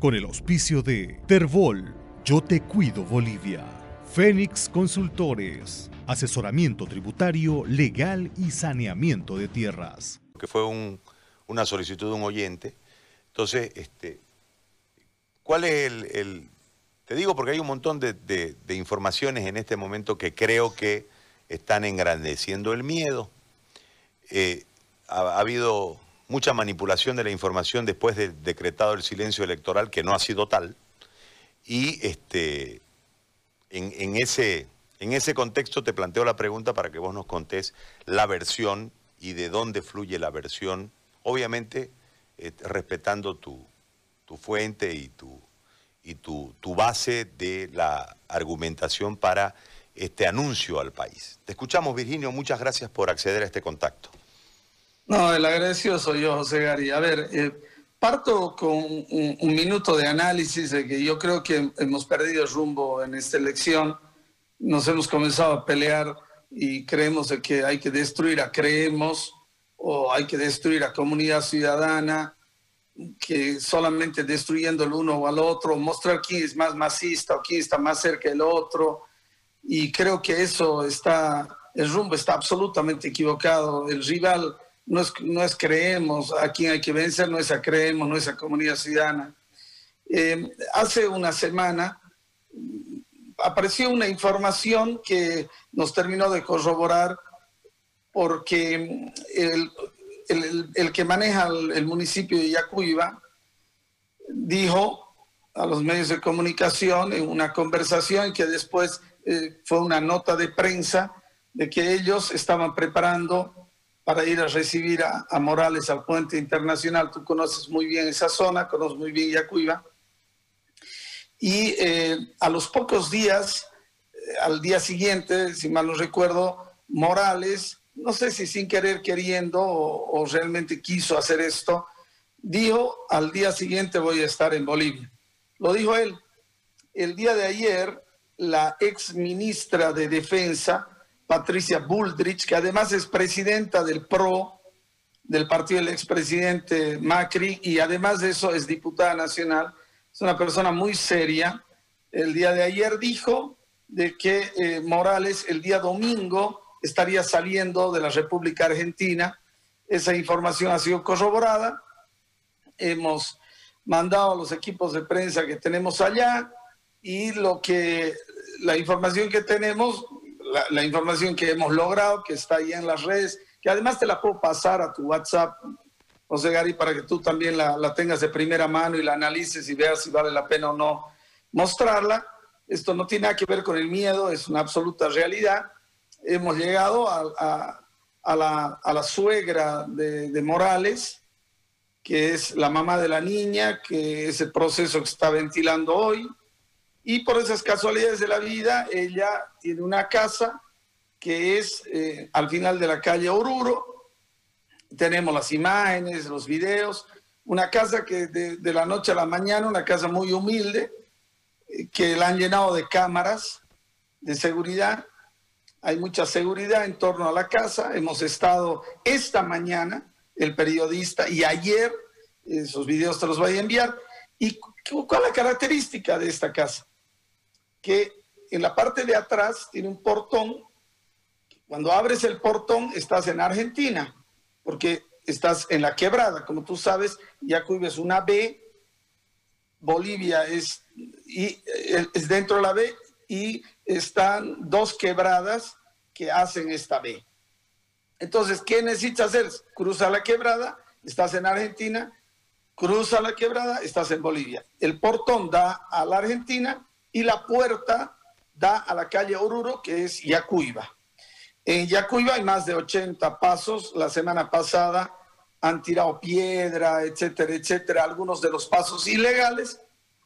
con el auspicio de Terbol, Yo Te Cuido Bolivia, Fénix Consultores, asesoramiento tributario, legal y saneamiento de tierras. Que fue una solicitud de un oyente. Entonces, este, ¿cuál es el, Te digo porque hay un montón de, informaciones en este momento que creo que están engrandeciendo el miedo. Eh, ha habido mucha manipulación de la información después de decretado el silencio electoral, que no ha sido tal. Y este, en, ese, en ese contexto te planteo la pregunta para que vos nos contés la versión y de dónde fluye la versión, obviamente eh, respetando tu, fuente y, tu, y tu, tu base de la argumentación para este anuncio al país. Te escuchamos, Virginio, muchas gracias por acceder a este contacto. No, el agradecido soy yo, José Gary. A ver, eh, parto con un, minuto de análisis de que yo creo que hemos perdido rumbo en esta elección. Nos hemos comenzado a pelear y creemos de que hay que destruir a Creemos o hay que destruir a Comunidad Ciudadana, que solamente destruyendo el uno o al otro, mostrar quién es más masista o quién está más cerca del otro. Y creo que eso está, el rumbo está absolutamente equivocado. El rival no es, creemos a quien hay que vencer, no es creemos, no es a comunidad ciudadana. Eh, hace una semana apareció una información que nos terminó de corroborar porque el, el, que maneja el, municipio de Yacuiba dijo a los medios de comunicación en una conversación que después eh, fue una nota de prensa de que ellos estaban preparando para ir a recibir a, Morales al puente internacional. Tú conoces muy bien esa zona, conoces muy bien Yacuiba. Y eh, a los pocos días, eh, al día siguiente, si mal no recuerdo, Morales, no sé si sin querer queriendo o, o realmente quiso hacer esto, dijo, al día siguiente voy a estar en Bolivia. Lo dijo él. El día de ayer, la ex ministra de Defensa, Patricia Bullrich, que además es presidenta del PRO, del partido del expresidente Macri, y además de eso es diputada nacional. Es una persona muy seria. El día de ayer dijo de que eh, Morales el día domingo estaría saliendo de la República Argentina. Esa información ha sido corroborada. Hemos mandado a los equipos de prensa que tenemos allá y lo que la información que tenemos la, información que hemos logrado, que está ahí en las redes, que además te la puedo pasar a tu WhatsApp, José Gary, para que tú también la, tengas de primera mano y la analices y veas si vale la pena o no mostrarla. Esto no tiene nada que ver con el miedo, es una absoluta realidad. Hemos llegado a, la, suegra de, de, Morales, que es la mamá de la niña, que es el proceso que está ventilando hoy. Y por esas casualidades de la vida, ella tiene una casa que es eh, al final de la calle Oruro. Tenemos las imágenes, los videos. Una casa que de, la noche a la mañana, una casa muy humilde, eh, que la han llenado de cámaras de seguridad. Hay mucha seguridad en torno a la casa. Hemos estado esta mañana, el periodista, y ayer, esos videos te los voy a enviar. ¿Y cuál es la característica de esta casa? Que en la parte de atrás tiene un portón. Cuando abres el portón estás en Argentina, porque estás en la quebrada. Como tú sabes, Yacuiba es una B, Bolivia es, y, es dentro de la B y están dos quebradas que hacen esta B. Entonces, ¿qué necesitas hacer? Cruza la quebrada, estás en Argentina, cruza la quebrada, estás en Bolivia. El portón da a la Argentina y la puerta da a la calle Oruro, que es Yacuiba. En Yacuiba hay más de 80 pasos. La semana pasada han tirado piedra, etcétera, etcétera, algunos de los pasos ilegales.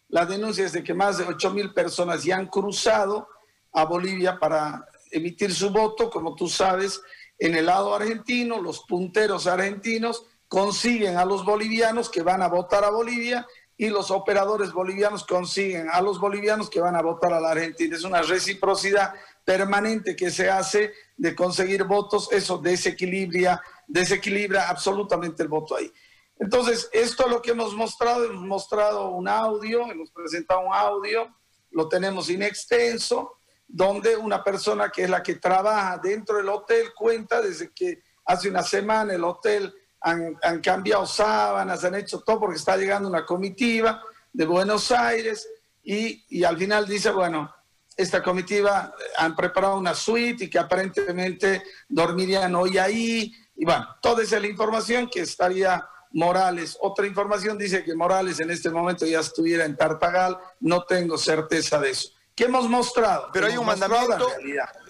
La denuncia es de que más de 8 mil personas ya han cruzado a Bolivia para emitir su voto. Como tú sabes, en el lado argentino, los punteros argentinos consiguen a los bolivianos que van a votar a Bolivia y los operadores bolivianos consiguen a los bolivianos que van a votar a la Argentina. Es una reciprocidad permanente que se hace de conseguir votos, eso desequilibra, desequilibra absolutamente el voto ahí. Entonces, esto es lo que hemos mostrado, hemos mostrado un audio, hemos presentado un audio, lo tenemos in extenso, donde una persona que es la que trabaja dentro del hotel cuenta desde que hace una semana el hotel han, han cambiado sábanas, han hecho todo porque está llegando una comitiva de Buenos Aires y, y al final dice, bueno, esta comitiva han preparado una suite y que aparentemente dormirían hoy ahí. Y bueno, toda esa es la información que estaría Morales. Otra información dice que Morales en este momento ya estuviera en Tartagal. No tengo certeza de eso. ¿Qué hemos mostrado? Pero hay un mandamiento.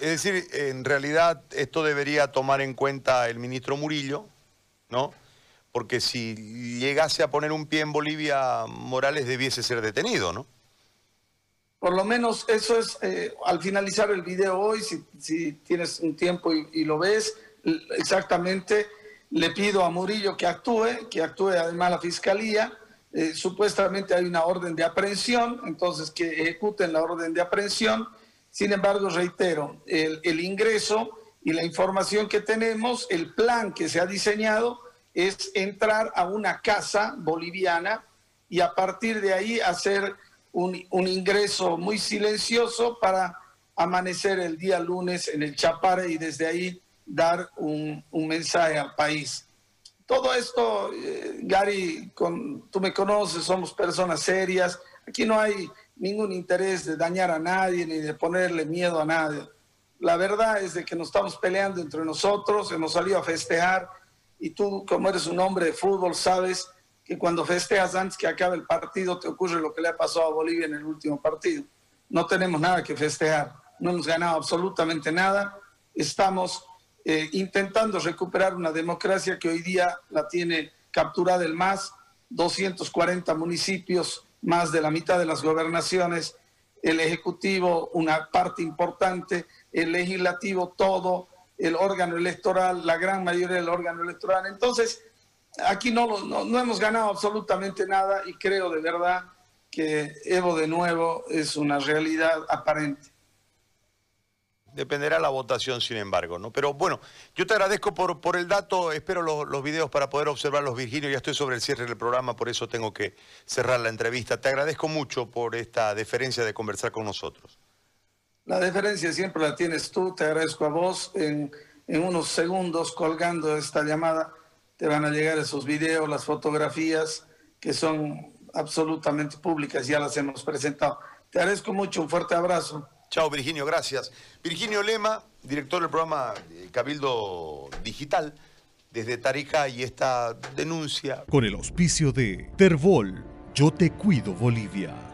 Es decir, en realidad esto debería tomar en cuenta el ministro Murillo, ¿no? Porque si llegase a poner un pie en Bolivia, Morales debiese ser detenido, ¿no? Por lo menos eso es, eh, al finalizar el video hoy, si, si tienes un tiempo y, lo ves, exactamente le pido a Murillo que actúe, que actúe además la fiscalía. Eh, supuestamente hay una orden de aprehensión, entonces que ejecuten la orden de aprehensión. Sin embargo, reitero, el, el ingreso y la información que tenemos, el plan que se ha diseñado es entrar a una casa boliviana y a partir de ahí hacer un, un ingreso muy silencioso para amanecer el día lunes en el Chapare y desde ahí dar un, un mensaje al país. Todo esto, eh, Gary, con, tú me conoces, somos personas serias. Aquí no hay ningún interés de dañar a nadie ni de ponerle miedo a nadie. La verdad es de que nos estamos peleando entre nosotros, hemos salido a festejar y tú, como eres un hombre de fútbol, sabes que cuando festejas antes que acabe el partido te ocurre lo que le ha pasado a Bolivia en el último partido. No tenemos nada que festejar, no hemos ganado absolutamente nada, estamos eh, intentando recuperar una democracia que hoy día la tiene capturada el MAS, 240 municipios, más de la mitad de las gobernaciones, el Ejecutivo una parte importante, el Legislativo todo, el órgano electoral, la gran mayoría del órgano electoral. Entonces, aquí no, no hemos ganado absolutamente nada y creo de verdad que Evo de nuevo es una realidad aparente. Dependerá la votación, sin embargo, ¿no? Pero bueno, yo te agradezco por, por el dato, espero los, los videos para poder observarlos, Virginio, ya estoy sobre el cierre del programa, por eso tengo que cerrar la entrevista. Te agradezco mucho por esta deferencia de conversar con nosotros. La deferencia siempre la tienes tú, te agradezco a vos. En, en unos segundos, colgando esta llamada, te van a llegar esos videos, las fotografías que son absolutamente públicas, ya las hemos presentado. Te agradezco mucho, un fuerte abrazo. Chao, Virginio, gracias. Virginio Lema, director del programa eh, Cabildo Digital, desde Tarija y esta denuncia Con el auspicio de Terbol, Yo Te Cuido Bolivia.